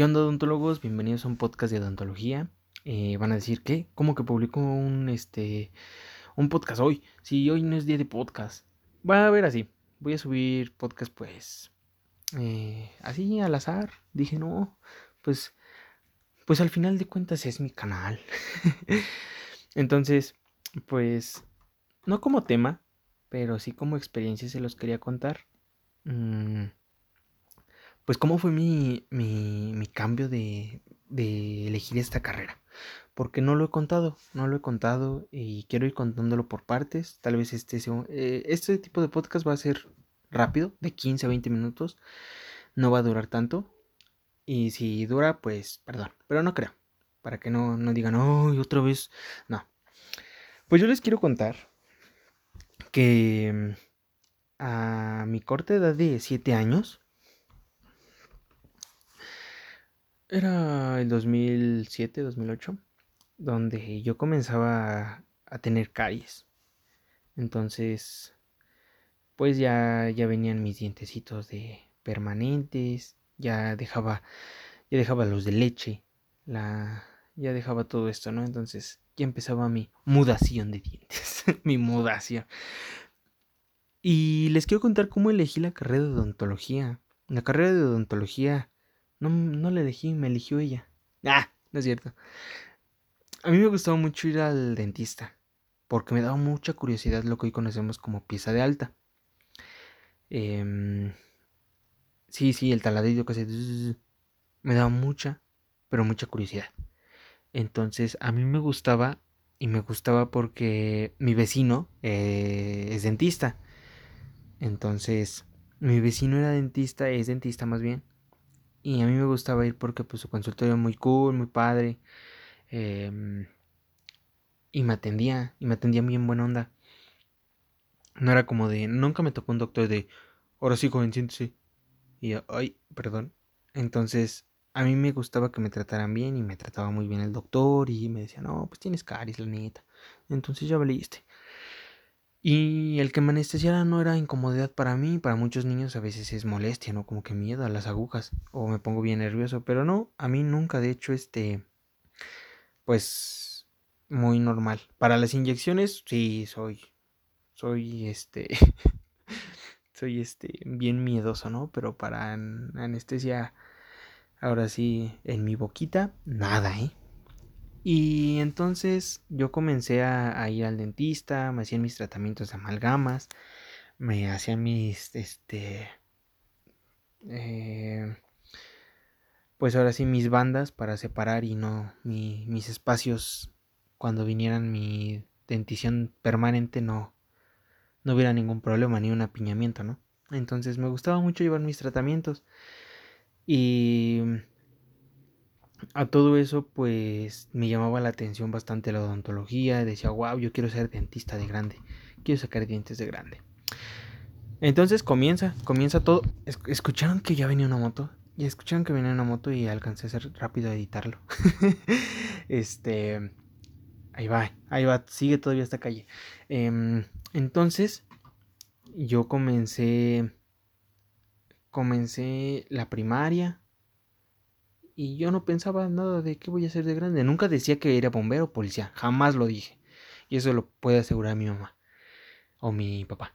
¿Qué onda, odontólogos? Bienvenidos a un podcast de odontología. Eh, van a decir, ¿qué? ¿Cómo que publicó un, este, un podcast hoy? Si hoy no es día de podcast. Va a ver así. Voy a subir podcast, pues, eh, así al azar. Dije, no, pues, pues al final de cuentas es mi canal. Entonces, pues, no como tema, pero sí como experiencia se los quería contar. Mm, pues cómo fue mi, mi, cambio de, de, elegir esta carrera. Porque no lo he contado, no lo he contado y quiero ir contándolo por partes. Tal vez este, eh, este tipo de podcast va a ser rápido, de 15 a 20 minutos. No va a durar tanto. Y si dura, pues perdón, pero no creo. Para que no, no digan, ¡ay, otra vez! No. Pues yo les quiero contar que mm, a mi corta edad de 7 años, Era el 2007, 2008, donde yo comenzaba a, tener caries. Entonces, pues ya, ya venían mis dientecitos de permanentes, ya dejaba, ya dejaba los de leche, la, ya dejaba todo esto, ¿no? Entonces ya empezaba mi mudación de dientes, mi mudación. Y les quiero contar cómo elegí la carrera de odontología. La carrera de odontología no, no la elegí, me eligió ella. Ah, no es cierto. A mí me gustaba mucho ir al dentista, porque me daba mucha curiosidad lo que hoy conocemos como pieza de alta. Em, sí, sí, el taladillo que se... Me daba mucha, pero mucha curiosidad. Entonces, a mí me gustaba, y me gustaba porque mi vecino eh, es dentista. Entonces, mi vecino era dentista, es dentista más bien. Y a mí me gustaba ir porque pues su consultorio muy cool, muy padre. Em, y me atendía, y me atendía bien buena onda. No era como de, nunca me tocó un doctor de, ahora sí, joven, siéntese. Y ay, perdón. Entonces, a mí me gustaba que me trataran bien y me trataba muy bien el doctor y me decía, no, pues tienes caries, la neta. Entonces ya valiste. Y el que me anestesiara no era incomodidad para mí, para muchos niños a veces es molestia, ¿no? Como que miedo a las agujas o me pongo bien nervioso, pero no, a mí nunca, de hecho, este, pues, muy normal. Para las inyecciones, sí, soy, soy, este, soy, este, bien miedoso, ¿no? Pero para anestesia, ahora sí, en mi boquita, nada, ¿eh? Y entonces yo comencé a, ir al dentista, me hacían mis tratamientos de amalgamas, me hacían mis, este, eh, pues ahora sí mis bandas para separar y no mis espacios cuando vinieran mi dentición permanente no, no hubiera ningún problema ni un apiñamiento, ¿no? Entonces me gustaba mucho llevar mis tratamientos y a todo eso pues me llamaba la atención bastante la odontología, decía, wow, yo quiero ser dentista de grande, quiero sacar dientes de grande. Entonces comienza, comienza todo. ¿Escucharon que ya venía una moto? Ya escucharon que venía una moto y alcancé a hacer rápido a editarlo. este, ahí va, ahí va, sigue todavía esta calle. Em, entonces, yo comencé, comencé la primaria, y yo no pensaba nada de qué voy a hacer de grande. Nunca decía que era bombero o policía, jamás lo dije. Y eso lo puede asegurar mi mamá o mi papá.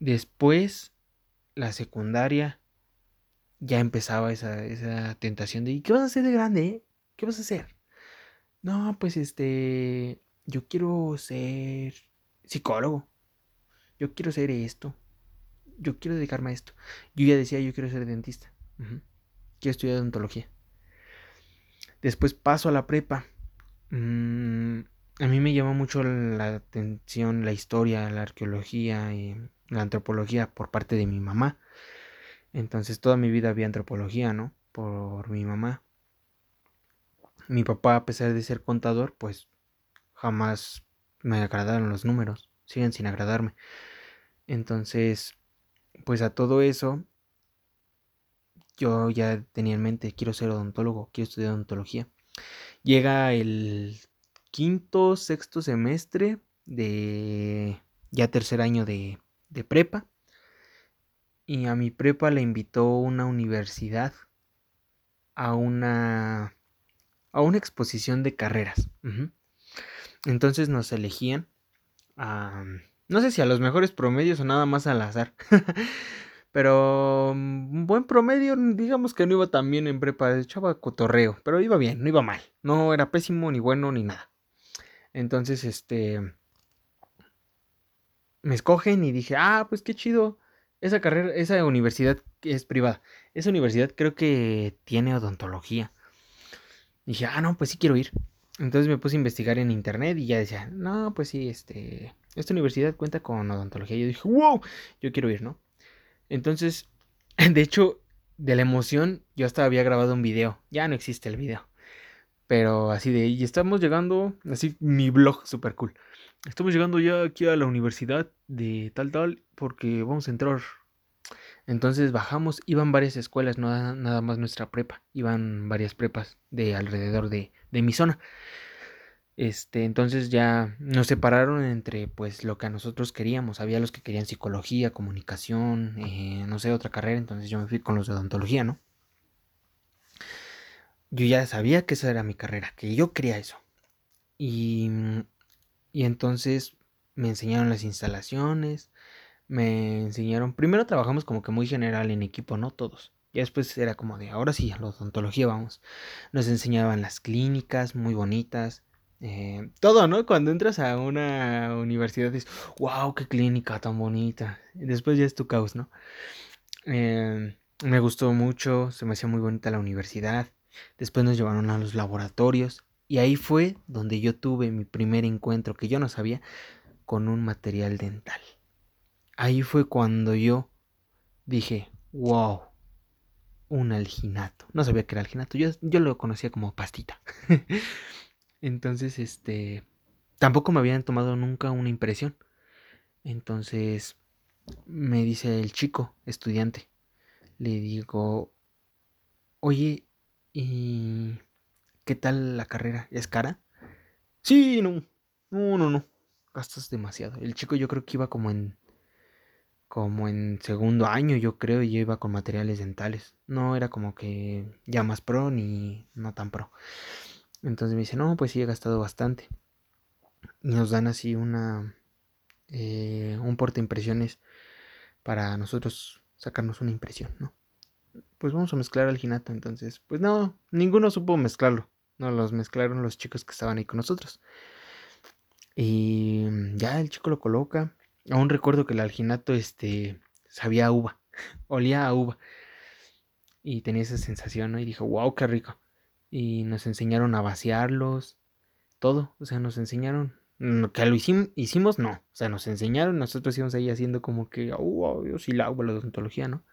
Después, la secundaria, ya empezaba esa, tentación de, ¿y qué vas a hacer de grande? Eh? ¿Qué vas a hacer? No, pues este, yo quiero ser psicólogo. Yo quiero ser esto. Yo quiero dedicarme a esto. Yo ya decía, yo quiero ser dentista. Quiero estudiar odontología. Después paso a la prepa. Mm, a mí me llama mucho la atención la historia, la arqueología y la antropología por parte de mi mamá. Entonces toda mi vida había antropología, ¿no? Por mi mamá. Mi papá, a pesar de ser contador, pues jamás me agradaron los números. Siguen sin agradarme. Entonces, pues a todo eso yo ya tenía en mente, quiero ser odontólogo, quiero estudiar odontología. Llega el quinto, sexto semestre de ya tercer año de, de prepa. Y a mi prepa le invitó una universidad a una a una exposición de carreras. Entonces nos elegían no sé si a los mejores promedios o nada más al azar. pero un buen promedio, digamos que no iba tan bien en prepa, echaba cotorreo, pero iba bien, no iba mal. No era pésimo ni bueno ni nada. Entonces, este me escogen y dije, "Ah, pues qué chido. Esa carrera, esa universidad es privada. Esa universidad creo que tiene odontología." dije, "Ah, no, pues sí quiero ir." Entonces me puse a investigar en internet y ya decía, "No, pues sí, este esta universidad cuenta con odontología." Y yo dije, "Wow, yo quiero ir, ¿no?" Entonces, de hecho, de la emoción, yo hasta había grabado un video. Ya no existe el video. Pero así de, y estamos llegando, así mi blog super cool. Estamos llegando ya aquí a la universidad de tal tal porque vamos a entrar. Entonces bajamos, iban varias escuelas, no nada más nuestra prepa, iban varias prepas de alrededor de, de mi zona. Este, entonces ya nos separaron entre pues lo que a nosotros queríamos. Había los que querían psicología, comunicación, eh, no sé, otra carrera. Entonces yo me fui con los de odontología, ¿no? Yo ya sabía que esa era mi carrera, que yo quería eso. Y, y entonces me enseñaron las instalaciones, me enseñaron, primero trabajamos como que muy general en equipo, ¿no? Todos. Y después era como de, ahora sí, a la odontología vamos. Nos enseñaban las clínicas muy bonitas eh, todo, ¿no? Cuando entras a una universidad dices, wow, qué clínica tan bonita. Y después ya es tu caos, ¿no? Eh, me gustó mucho, se me hacía muy bonita la universidad. Después nos llevaron a los laboratorios y ahí fue donde yo tuve mi primer encuentro, que yo no sabía, con un material dental. Ahí fue cuando yo dije, wow, un alginato. No sabía que era alginato, yo, yo lo conocía como pastita. Entonces, este, tampoco me habían tomado nunca una impresión. Entonces, me dice el chico, estudiante, le digo, oye, ¿y qué tal la carrera? ¿Es cara? Sí, no, no, no, no, gastas demasiado. El chico yo creo que iba como en, como en segundo año, yo creo, y yo iba con materiales dentales. No era como que ya más pro ni no tan pro. Entonces me dice, no, pues sí, he gastado bastante. Y nos dan así una, eh, un porta impresiones para nosotros sacarnos una impresión, ¿no? Pues vamos a mezclar alginato, entonces, pues no, ninguno supo mezclarlo. No, los mezclaron los chicos que estaban ahí con nosotros. Y ya el chico lo coloca. Aún recuerdo que el alginato, este, sabía a uva, olía a uva. Y tenía esa sensación, ¿no? Y dijo, wow, qué rico y nos enseñaron a vaciarlos, todo, o sea, nos enseñaron, que lo hicimos, no, o sea, nos enseñaron, nosotros íbamos ahí haciendo como que, oh, Dios, y la agua, la odontología, ¿no?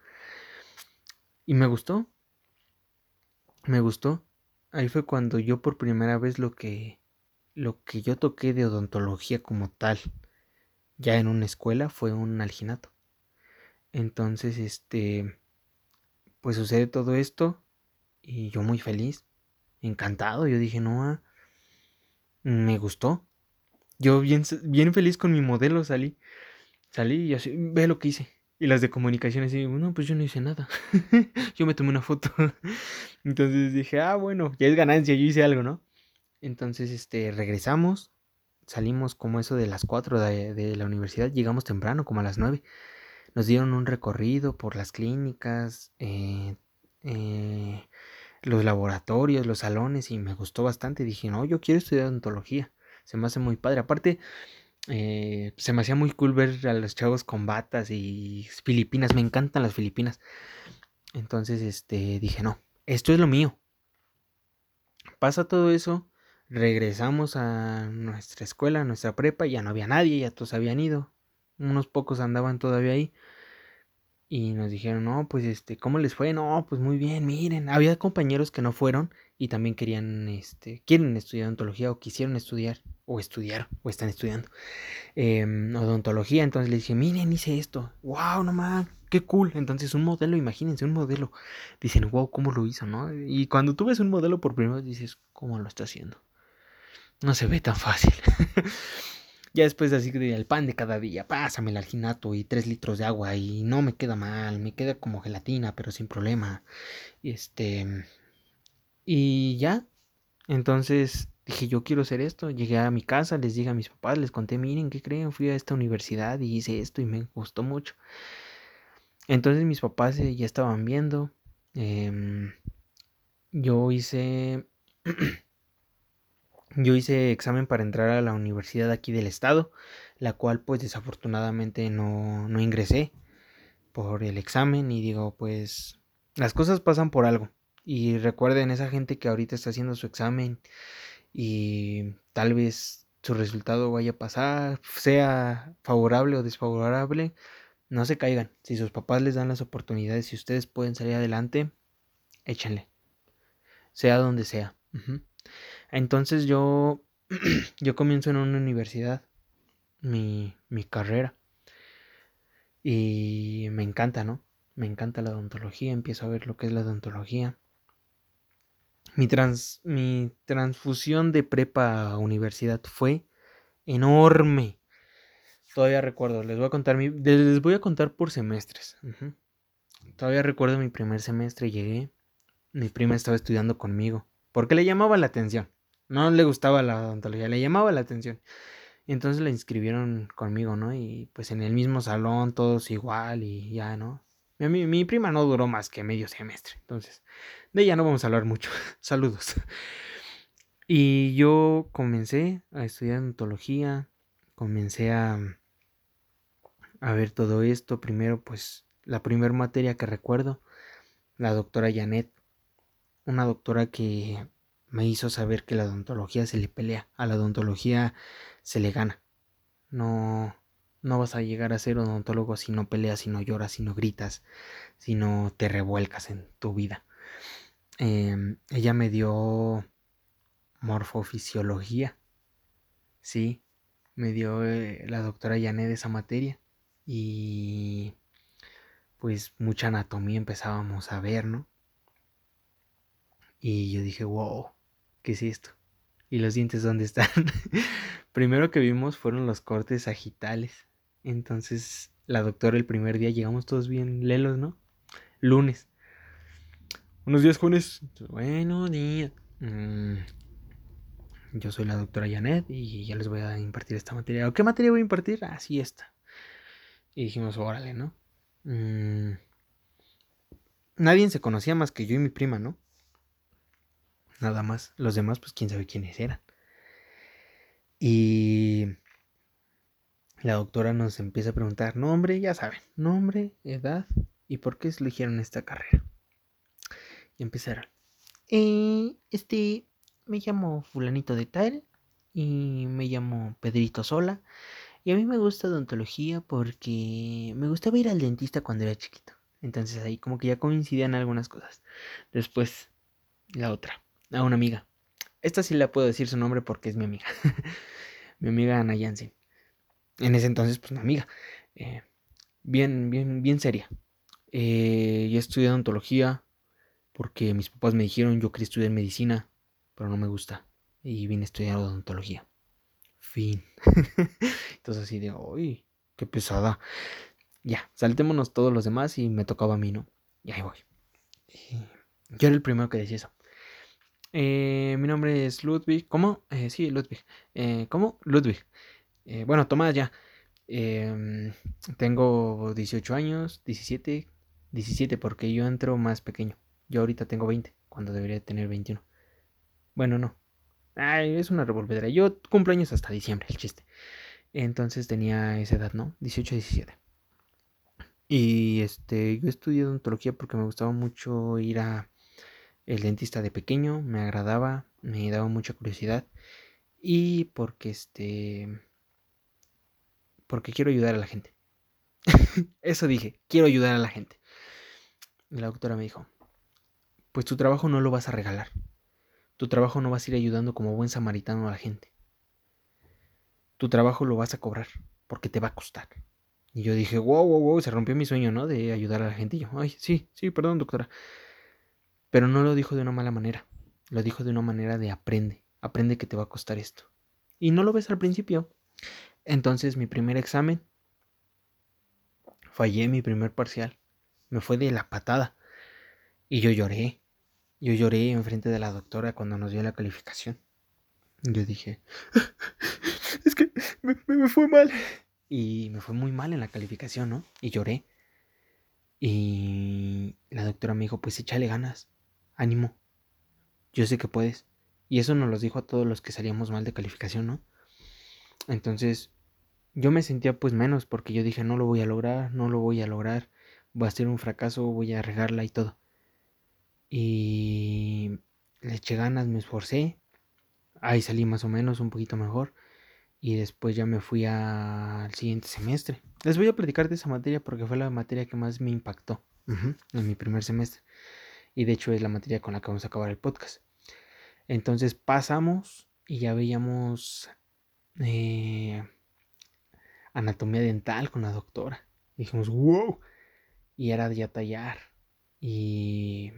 Y me gustó, me gustó, ahí fue cuando yo por primera vez lo que, lo que yo toqué de odontología como tal, ya en una escuela, fue un alginato. Entonces, este, pues sucede todo esto y yo muy feliz encantado. Yo dije, no, ah, me gustó. Yo bien, bien feliz con mi modelo salí. Salí y así, ve lo que hice. Y las de comunicaciones, y no, pues yo no hice nada. yo me tomé una foto. Entonces dije, ah, bueno, ya es ganancia, yo hice algo, ¿no? Entonces, este, regresamos. Salimos como eso de las 4 de, de la universidad. Llegamos temprano, como a las 9. Nos dieron un recorrido por las clínicas. Eh, eh, los laboratorios, los salones y me gustó bastante. Dije, no, yo quiero estudiar odontología. Se me hace muy padre. Aparte, eh, se me hacía muy cool ver a los chavos con batas y Filipinas. Me encantan las Filipinas. Entonces, este, dije, no, esto es lo mío. Pasa todo eso. Regresamos a nuestra escuela, a nuestra prepa. Ya no había nadie, ya todos habían ido. Unos pocos andaban todavía ahí. Y nos dijeron, no, pues este, ¿cómo les fue? No, pues muy bien, miren. Había compañeros que no fueron y también querían, este, quieren estudiar odontología o quisieron estudiar, o estudiar, o están estudiando em, odontología. Entonces les dije, miren, hice esto. Wow, no más, qué cool. Entonces un modelo, imagínense, un modelo. Dicen, wow, ¿cómo lo hizo, no? Y cuando tú ves un modelo por primera vez dices, ¿cómo lo está haciendo? No se ve tan fácil. Ya después así el pan de cada día, pásame el alginato y tres litros de agua y no me queda mal, me queda como gelatina, pero sin problema. Este, Y ya, entonces dije, yo quiero hacer esto. Llegué a mi casa, les dije a mis papás, les conté, miren, ¿qué creen? Fui a esta universidad y hice esto y me gustó mucho. Entonces mis papás eh, ya estaban viendo. Em, yo hice... yo hice examen para entrar a la universidad aquí del estado, la cual pues desafortunadamente no, no ingresé por el examen y digo pues las cosas pasan por algo. Y recuerden esa gente que ahorita está haciendo su examen y tal vez su resultado vaya a pasar, sea favorable o desfavorable, no se caigan. Si sus papás les dan las oportunidades, si ustedes pueden salir adelante, échenle. Sea donde sea. Entonces yo, yo comienzo en una universidad mi, mi carrera. Y me encanta, ¿no? Me encanta la odontología, empiezo a ver lo que es la odontología. Mi, trans, mi transfusión de prepa a universidad fue enorme. Todavía recuerdo, les voy a contar, mi, les voy a contar por semestres. Todavía recuerdo mi primer semestre, llegué, mi prima estaba estudiando conmigo, porque le llamaba la atención. No le gustaba la odontología, le llamaba la atención. Entonces la inscribieron conmigo, ¿no? Y pues en el mismo salón, todos igual y ya, ¿no? Mi, mi prima no duró más que medio semestre, entonces de ella no vamos a hablar mucho. Saludos. Y yo comencé a estudiar odontología, comencé a, a ver todo esto. Primero, pues, la primera materia que recuerdo, la doctora Janet, una doctora que me hizo saber que la odontología se le pelea, a la odontología se le gana. No, no vas a llegar a ser odontólogo si no peleas, si no lloras, si no gritas, si no te revuelcas en tu vida. Em, ella me dio morfofisiología. Sí, me dio eh, la doctora Janet esa materia. Y pues mucha anatomía empezábamos a ver, ¿no? Y yo dije, wow, ¿qué es esto? ¿Y los dientes dónde están? Primero que vimos fueron los cortes sagitales. Entonces, la doctora el primer día llegamos todos bien lelos, ¿no? Lunes. Buenos días, jóvenes. Buenos días. Yo soy la doctora Janet y ya les voy a impartir esta materia. ¿Qué materia voy a impartir? Así ah, está. Y dijimos, órale, ¿no? Mm, nadie se conocía más que yo y mi prima, ¿no? Nada más. Los demás, pues quién sabe quiénes eran. Y la doctora nos empieza a preguntar nombre, ya saben, nombre, edad y por qué eligieron esta carrera. Y empezaron. Eh, este, me llamo fulanito de tal y me llamo Pedrito Sola. Y a mí me gusta odontología porque me gustaba ir al dentista cuando era chiquito. Entonces ahí como que ya coincidían algunas cosas. Después, la otra, a una amiga. Esta sí la puedo decir su nombre porque es mi amiga. mi amiga Ana Jansen en ese entonces, pues una amiga, eh, bien, bien, bien seria. Eh, yo estudié odontología porque mis papás me dijeron yo quería estudiar medicina, pero no me gusta. Y vine a estudiar odontología. Fin. Entonces así de, uy, qué pesada. Ya, saltémonos todos los demás y me tocaba a mí, ¿no? Y ahí voy. yo era el primero que decía eso. Eh, mi nombre es Ludwig. ¿Cómo? Eh, sí, Ludwig. Eh, ¿Cómo? Ludwig. Eh, bueno, Tomás ya. Em, tengo 18 años, 17, 17 porque yo entro más pequeño. Yo ahorita tengo 20, cuando debería tener 21. Bueno, no. Ay, es una revolvedera. Yo cumplo años hasta diciembre, el chiste. Entonces tenía esa edad, ¿no? 18, 17. Y este, yo estudié odontología porque me gustaba mucho ir a el dentista de pequeño, me agradaba, me daba mucha curiosidad y porque este porque quiero ayudar a la gente. Eso dije, quiero ayudar a la gente. Y la doctora me dijo, pues tu trabajo no lo vas a regalar. Tu trabajo no vas a ir ayudando como buen samaritano a la gente. Tu trabajo lo vas a cobrar, porque te va a costar. Y yo dije, wow, wow, wow, se rompió mi sueño, ¿no? De ayudar a la gente. Y yo, ay, sí, sí, perdón, doctora. Pero no lo dijo de una mala manera. Lo dijo de una manera de aprende. Aprende que te va a costar esto. Y no lo ves al principio. Entonces mi primer examen, fallé mi primer parcial, me fue de la patada y yo lloré. Yo lloré enfrente de la doctora cuando nos dio la calificación. Yo dije, es que me, me, fue mal. Y me fue muy mal en la calificación, ¿no? Y lloré. Y la doctora me dijo, pues échale ganas, ánimo. Yo sé que puedes. Y eso nos lo dijo a todos los que salíamos mal de calificación, ¿no? Entonces, yo me sentía pues menos porque yo dije, no lo voy a lograr, no lo voy a lograr, va a ser un fracaso, voy a regarla y todo. Y le eché ganas, me esforcé, ahí salí más o menos un poquito mejor y después ya me fui al siguiente semestre. Les voy a platicar de esa materia porque fue la materia que más me impactó en mi primer semestre y de hecho es la materia con la que vamos a acabar el podcast. Entonces pasamos y ya veíamos eh, anatomía dental con la doctora. dijimos, wow. Y era ya tallar. Y,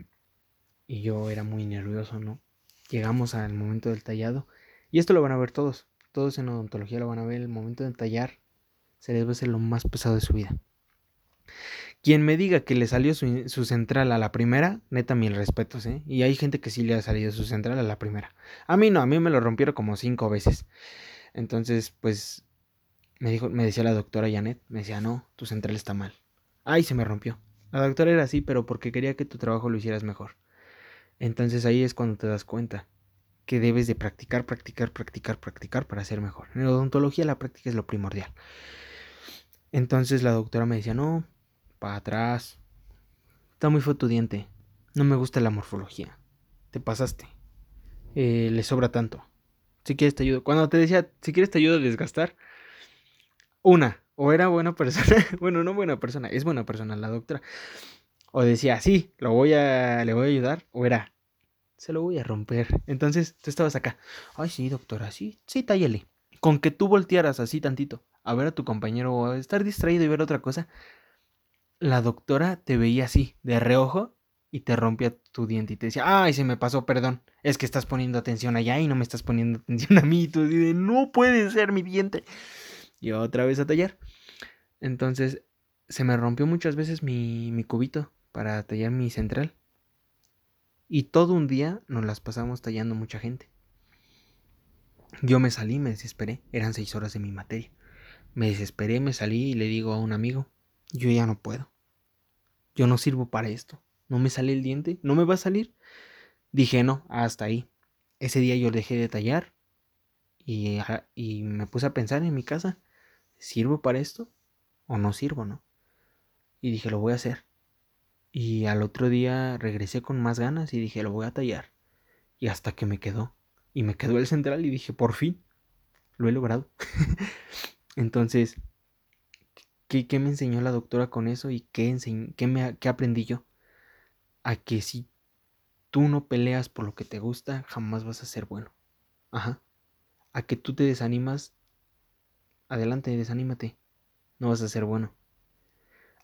y yo era muy nervioso, ¿no? Llegamos al momento del tallado. Y esto lo van a ver todos. Todos en odontología lo van a ver. El momento de tallar se debe ser lo más pesado de su vida. Quien me diga que le salió su, central a la primera, neta mil respetos, ¿eh? Y hay gente que sí le ha salido su central a la primera. A mí no, a mí me lo rompieron como cinco veces. Entonces, pues, me dijo, me decía la doctora Janet, me decía, no, tu central está mal. Ay, se me rompió. La doctora era así, pero porque quería que tu trabajo lo hicieras mejor. Entonces ahí es cuando te das cuenta que debes de practicar, practicar, practicar, practicar para ser mejor. En odontología la práctica es lo primordial. Entonces la doctora me decía, no, para atrás. Está muy diente. No me gusta la morfología. Te pasaste. Eh, le sobra tanto. Si quieres te ayudo. Cuando te decía, si quieres te ayudo a desgastar. Una, o era buena persona. bueno, no buena persona, es buena persona la doctora. O decía, sí, lo voy a, le voy a ayudar. O era, se lo voy a romper. Entonces tú estabas acá. Ay, sí, doctora, sí, sí, tállale. Con que tú voltearas así tantito a ver a tu compañero o a estar distraído y ver otra cosa, la doctora te veía así, de reojo, y te rompía tu diente y te decía, ay, se me pasó, perdón, es que estás poniendo atención allá y no me estás poniendo atención a mí. Y tú dices, no puede ser mi diente. Y otra vez a tallar. Entonces, se me rompió muchas veces mi, mi cubito para tallar mi central. Y todo un día nos las pasamos tallando mucha gente. Yo me salí, me desesperé. Eran seis horas de mi materia. Me desesperé, me salí y le digo a un amigo, yo ya no puedo yo no sirvo para esto. No me sale el diente, no me va a salir. Dije, no, hasta ahí. Ese día yo dejé de tallar y, y me puse a pensar en mi casa, ¿sirvo para esto o no sirvo, no? Y dije, lo voy a hacer. Y al otro día regresé con más ganas y dije, lo voy a tallar. Y hasta que me quedó. Y me quedó el central y dije, por fin, lo he logrado. Entonces, ¿Qué, me enseñó la doctora con eso y qué, qué, me, aprendí yo? A que si tú no peleas por lo que te gusta, jamás vas a ser bueno. Ajá. A que tú te desanimas, adelante, desanímate. No vas a ser bueno.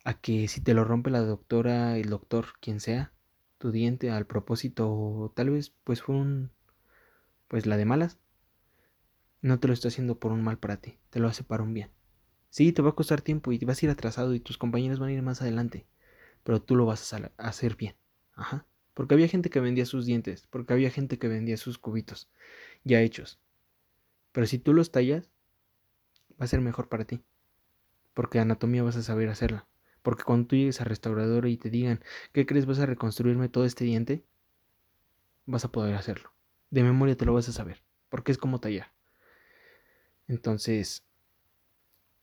A que si te lo rompe la doctora, el doctor, quien sea, tu diente al propósito, tal vez pues fue un, pues la de malas, no te lo está haciendo por un mal para ti, te lo hace para un bien. Sí, te va a costar tiempo y vas a ir atrasado y tus compañeros van a ir más adelante, pero tú lo vas a hacer bien. Ajá. Porque había gente que vendía sus dientes, porque había gente que vendía sus cubitos ya hechos. Pero si tú los tallas, va a ser mejor para ti. Porque anatomía vas a saber hacerla. Porque cuando tú llegues al restaurador y te digan, ¿qué crees? ¿Vas a reconstruirme todo este diente? Vas a poder hacerlo. De memoria te lo vas a saber. Porque es como tallar. Entonces,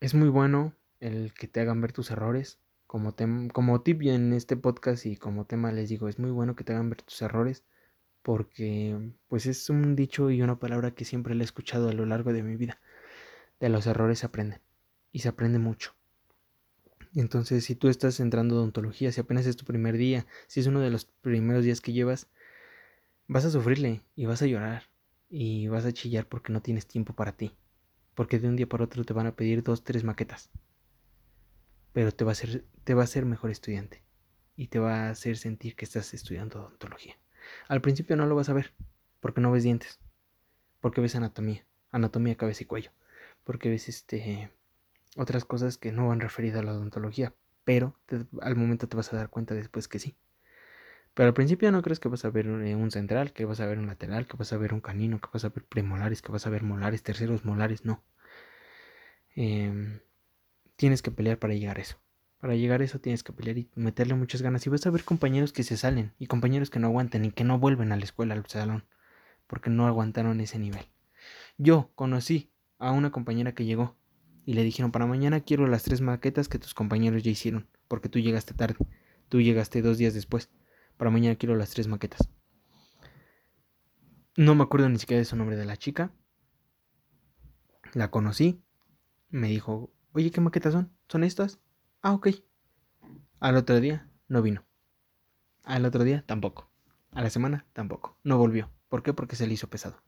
es muy bueno el que te hagan ver tus errores. Como, como tip en este podcast y como tema les digo, es muy bueno que te hagan ver tus errores porque pues es un dicho y una palabra que siempre le he escuchado a lo largo de mi vida. De los errores se aprenden y se aprende mucho. Entonces, si tú estás entrando a odontología, si apenas es tu primer día, si es uno de los primeros días que llevas, vas a sufrirle y vas a llorar y vas a chillar porque no tienes tiempo para ti porque de un día para otro te van a pedir dos, tres maquetas. Pero te va a hacer, te va a hacer mejor estudiante y te va a hacer sentir que estás estudiando odontología. Al principio no lo vas a ver, porque no ves dientes, porque ves anatomía, anatomía, cabeza y cuello, porque ves este otras cosas que no van referidas a la odontología, pero al momento te vas a dar cuenta después que sí. Pero al principio no crees que vas a ver un, eh, un central, que vas a ver un lateral, que vas a ver un canino, que vas a ver premolares, que vas a ver molares, terceros molares, no. Em, tienes que pelear para llegar a eso. Para llegar a eso tienes que pelear y meterle muchas ganas. Y vas a ver compañeros que se salen y compañeros que no aguantan y que no vuelven a la escuela, al salón, porque no aguantaron ese nivel. Yo conocí a una compañera que llegó y le dijeron, para mañana quiero las tres maquetas que tus compañeros ya hicieron, porque tú llegaste tarde, tú llegaste dos días después. Para mañana quiero las tres maquetas. No me acuerdo ni siquiera de su nombre de la chica. La conocí. Me dijo, oye, ¿qué maquetas son? ¿Son estas? Ah, ok. Al otro día no vino. Al otro día tampoco. A la semana tampoco. No volvió. ¿Por qué? Porque se le hizo pesado.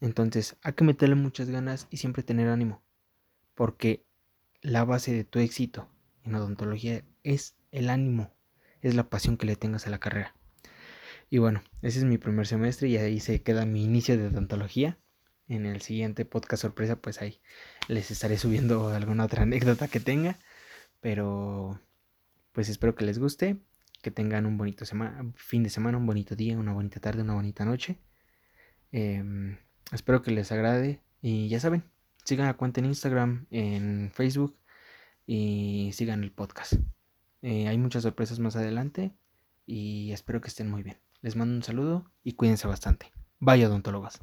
Entonces, hay que meterle muchas ganas y siempre tener ánimo. Porque la base de tu éxito en odontología es el ánimo, es la pasión que le tengas a la carrera. Y bueno, ese es mi primer semestre y ahí se queda mi inicio de odontología. En el siguiente podcast sorpresa, pues ahí les estaré subiendo alguna otra anécdota que tenga. Pero pues espero que les guste, que tengan un bonito fin de semana, un bonito día, una bonita tarde, una bonita noche. Em, espero que les agrade y ya saben, sigan la cuenta en Instagram, en Facebook y sigan el podcast. Eh, hay muchas sorpresas más adelante y espero que estén muy bien. Les mando un saludo y cuídense bastante. Vaya odontólogos.